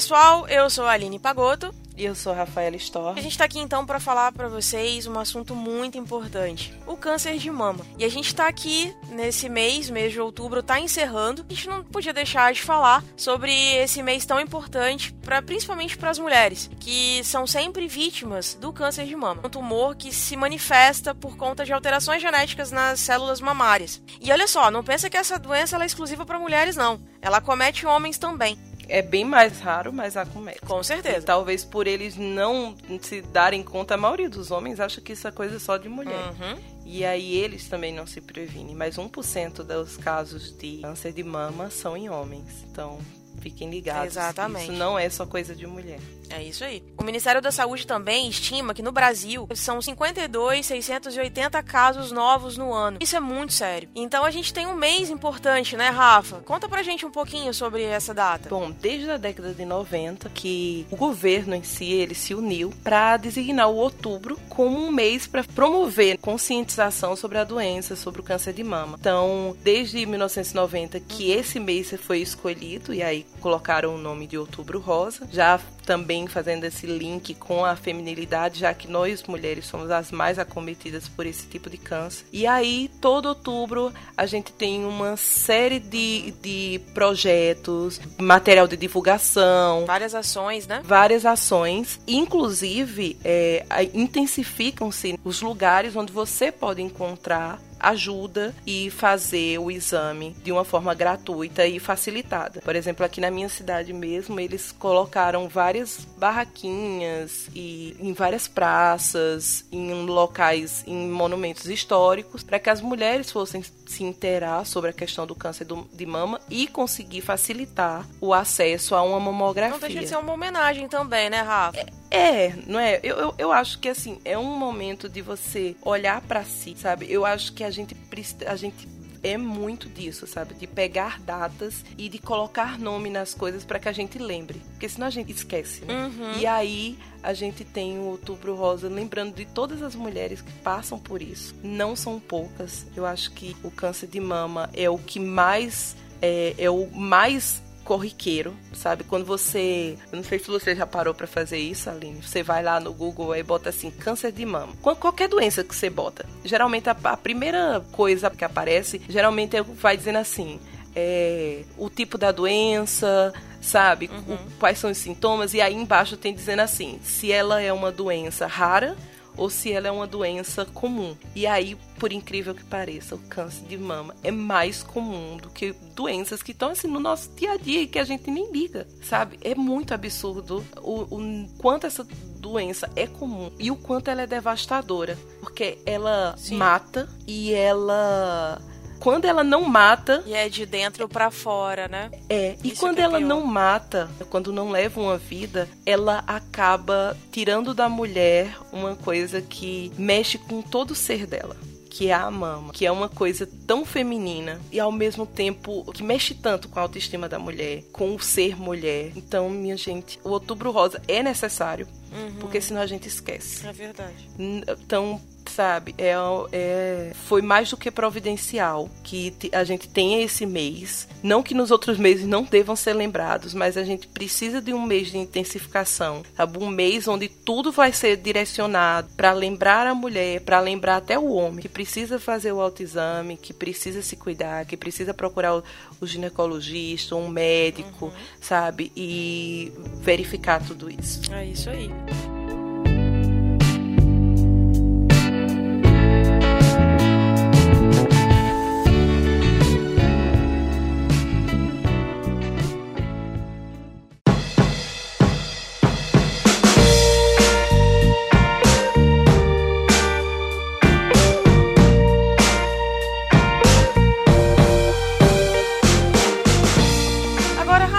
Olá pessoal, eu sou a Aline Pagoto. E eu sou a Rafaela Storr. A gente tá aqui então para falar para vocês um assunto muito importante, o câncer de mama. E a gente tá aqui nesse mês, mês de outubro, tá encerrando. A gente não podia deixar de falar sobre esse mês tão importante para principalmente para as mulheres, que são sempre vítimas do câncer de mama, um tumor que se manifesta por conta de alterações genéticas nas células mamárias. E olha só, não pensa que essa doença é exclusiva para mulheres não. Ela comete homens também é bem mais raro, mas acomete. Com certeza. E talvez por eles não se darem conta, a maioria dos homens acha que isso é coisa só de mulher. Uhum. E aí eles também não se previnem. Mas 1% dos casos de câncer de mama são em homens. Então, fiquem ligados. Exatamente. Isso não é só coisa de mulher. É isso aí. O Ministério da Saúde também estima que no Brasil são 52,680 casos novos no ano. Isso é muito sério. Então a gente tem um mês importante, né, Rafa? Conta pra gente um pouquinho sobre essa data. Bom, desde a década de 90 que o governo em si ele se uniu para designar o outubro como um mês para promover conscientização sobre a doença, sobre o câncer de mama. Então, desde 1990 que esse mês foi escolhido e aí colocaram o nome de Outubro Rosa. Já também fazendo esse link com a feminilidade, já que nós mulheres somos as mais acometidas por esse tipo de câncer. E aí, todo outubro, a gente tem uma série de, de projetos, material de divulgação. Várias ações, né? Várias ações. Inclusive, é, intensificam-se os lugares onde você pode encontrar ajuda e fazer o exame de uma forma gratuita e facilitada. Por exemplo, aqui na minha cidade mesmo, eles colocaram várias barraquinhas e em várias praças, em locais, em monumentos históricos, para que as mulheres fossem se inteirar sobre a questão do câncer de mama e conseguir facilitar o acesso a uma mamografia. Não deixa de ser uma homenagem também, né, Rafa? É, não é? Eu, eu, eu, acho que assim, é um momento de você olhar para si, sabe? Eu acho que a gente a gente é muito disso, sabe? De pegar datas e de colocar nome nas coisas para que a gente lembre. Porque senão a gente esquece, né? Uhum. E aí a gente tem o Outubro Rosa lembrando de todas as mulheres que passam por isso. Não são poucas. Eu acho que o câncer de mama é o que mais. É, é o mais corriqueiro, sabe? Quando você. Eu não sei se você já parou para fazer isso, Aline. Você vai lá no Google e bota assim: câncer de mama. Qualquer doença que você bota. Geralmente a, a primeira coisa que aparece, geralmente é, vai dizendo assim: é, o tipo da doença, sabe? Uhum. O, quais são os sintomas. E aí embaixo tem dizendo assim: se ela é uma doença rara ou se ela é uma doença comum. E aí, por incrível que pareça, o câncer de mama é mais comum do que doenças que estão assim no nosso dia a dia e que a gente nem liga, sabe? É muito absurdo o, o quanto essa doença é comum e o quanto ela é devastadora, porque ela Sim. mata e ela quando ela não mata. E é de dentro para fora, né? É. E Isso quando é ela pior. não mata, quando não leva uma vida, ela acaba tirando da mulher uma coisa que mexe com todo o ser dela. Que é a mama, que é uma coisa tão feminina e ao mesmo tempo que mexe tanto com a autoestima da mulher, com o ser mulher. Então, minha gente, o outubro rosa é necessário, Uhum. porque senão a gente esquece. É verdade. Então, sabe, é, é- foi mais do que providencial que a gente tenha esse mês. Não que nos outros meses não devam ser lembrados, mas a gente precisa de um mês de intensificação, sabe? Um mês onde tudo vai ser direcionado para lembrar a mulher, para lembrar até o homem que precisa fazer o autoexame, que precisa se cuidar, que precisa procurar o, o ginecologista, um médico, sabe? E verificar tudo isso. É isso aí.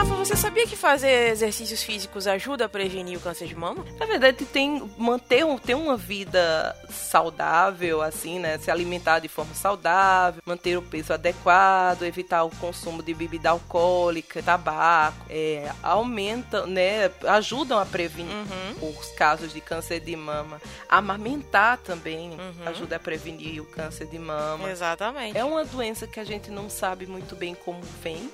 Rafa, você sabia que fazer exercícios físicos ajuda a prevenir o câncer de mama? Na verdade, tem manter um, ter uma vida saudável, assim, né? Se alimentar de forma saudável, manter o peso adequado, evitar o consumo de bebida alcoólica, tabaco, é, aumenta, né? Ajudam a prevenir Uhum. os casos de câncer de mama. Amamentar também Uhum. ajuda a prevenir o câncer de mama. Exatamente. É uma doença que a gente não sabe muito bem como vem,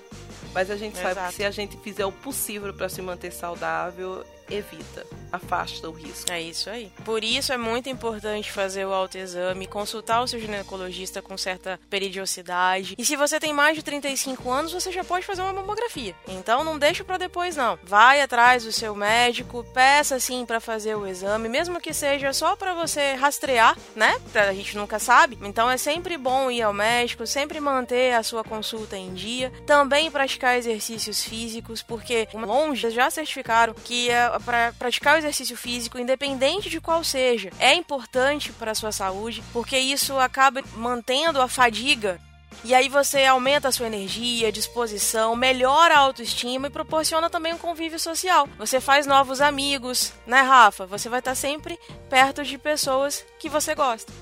Mas a gente Exato. sabe que se a gente fizer o possível para se manter saudável, evita, afasta o risco. É isso aí. Por isso é muito importante fazer o autoexame, consultar o seu ginecologista com certa periodicidade. E se você tem mais de 35 anos, você já pode fazer uma mamografia. Então não deixa para depois não. Vai atrás do seu médico, peça sim para fazer o exame, mesmo que seja só para você rastrear, né? A gente nunca sabe. Então é sempre bom ir ao médico, sempre manter a sua consulta em dia, também praticar exercícios físicos, porque longe já certificaram que para praticar exercício físico, independente de qual seja, é importante para a sua saúde, porque isso acaba mantendo a fadiga e aí você aumenta a sua energia, disposição, melhora a autoestima e proporciona também um convívio social. Você faz novos amigos, né, Rafa? Você vai estar sempre perto de pessoas que você gosta.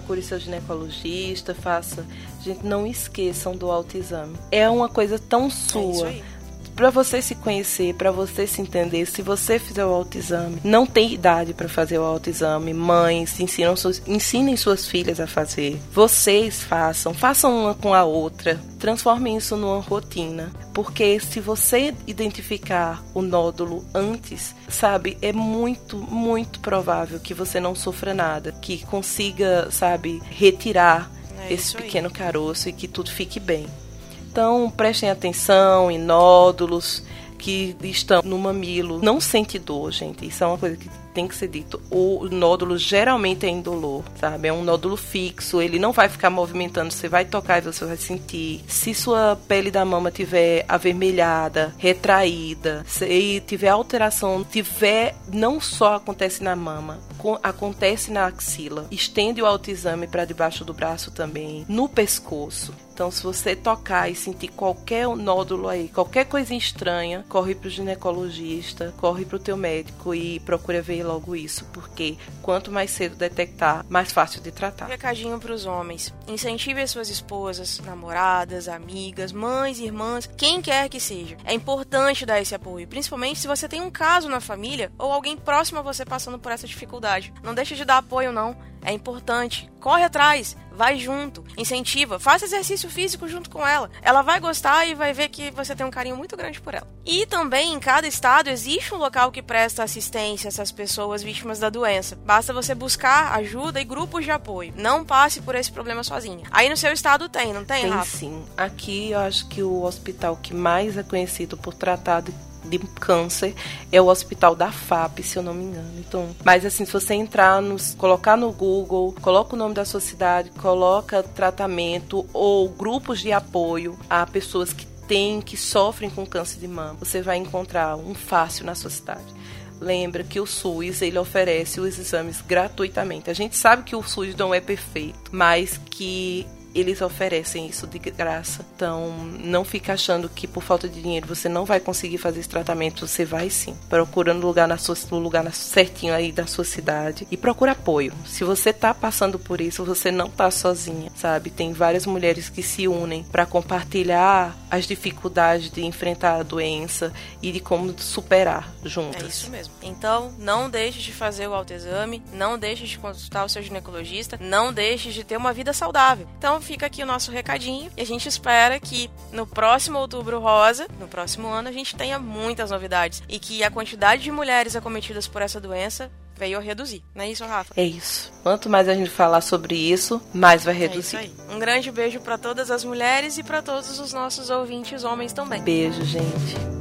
Procure seu ginecologista, faça. Gente, não esqueçam do autoexame. É uma coisa tão sua. É para você se conhecer, para você se entender, se você fizer o autoexame, não tem idade para fazer o autoexame. Mães, ensinam suas, ensinem suas filhas a fazer. Vocês façam, façam uma com a outra. Transformem isso numa rotina, porque se você identificar o nódulo antes, sabe, é muito, muito provável que você não sofra nada, que consiga, sabe, retirar é esse pequeno caroço e que tudo fique bem. Então, prestem atenção em nódulos que estão no mamilo. Não sente dor, gente. Isso é uma coisa que tem que ser dito. O nódulo geralmente é indolor, sabe? É um nódulo fixo, ele não vai ficar movimentando, você vai tocar e você vai sentir. Se sua pele da mama tiver avermelhada, retraída, se tiver alteração, tiver não só acontece na mama, acontece na axila. Estende o autoexame para debaixo do braço também, no pescoço. Então, se você tocar e sentir qualquer nódulo aí, qualquer coisa estranha, corre pro ginecologista, corre pro teu médico e procura ver logo isso, porque quanto mais cedo detectar, mais fácil de tratar. recadinho para os homens: incentive as suas esposas, namoradas, amigas, mães, irmãs, quem quer que seja. É importante dar esse apoio, principalmente se você tem um caso na família ou alguém próximo a você passando por essa dificuldade. Não deixe de dar apoio não. É importante. Corre atrás, vai junto, incentiva, faça exercício físico junto com ela. Ela vai gostar e vai ver que você tem um carinho muito grande por ela. E também em cada estado existe um local que presta assistência a essas pessoas vítimas da doença. Basta você buscar ajuda e grupos de apoio. Não passe por esse problema sozinha. Aí no seu estado tem, não tem, Tem Rafa? sim. Aqui eu acho que o hospital que mais é conhecido por tratar de de câncer é o hospital da FAP, se eu não me engano. Então, mas assim, se você entrar nos, colocar no Google, coloca o nome da sua cidade, coloca tratamento ou grupos de apoio a pessoas que têm, que sofrem com câncer de mama, você vai encontrar um fácil na sua cidade lembra que o SUS ele oferece os exames gratuitamente. A gente sabe que o SUS não é perfeito, mas que eles oferecem isso de graça. Então, não fica achando que por falta de dinheiro você não vai conseguir fazer esse tratamento. Você vai sim. Procurando lugar na sua, no lugar certinho aí da sua cidade. E procura apoio. Se você tá passando por isso, você não tá sozinha, sabe? Tem várias mulheres que se unem para compartilhar as dificuldades de enfrentar a doença e de como superar juntas. É isso mesmo. Então, não deixe de fazer o autoexame, não deixe de consultar o seu ginecologista, não deixe de ter uma vida saudável. Então, fica aqui o nosso recadinho e a gente espera que no próximo Outubro Rosa, no próximo ano, a gente tenha muitas novidades e que a quantidade de mulheres acometidas por essa doença veio a reduzir. Não é isso, Rafa? É isso. Quanto mais a gente falar sobre isso, mais vai reduzir. É isso aí. Um grande beijo para todas as mulheres e para todos os nossos ouvintes homens também. Beijo, gente.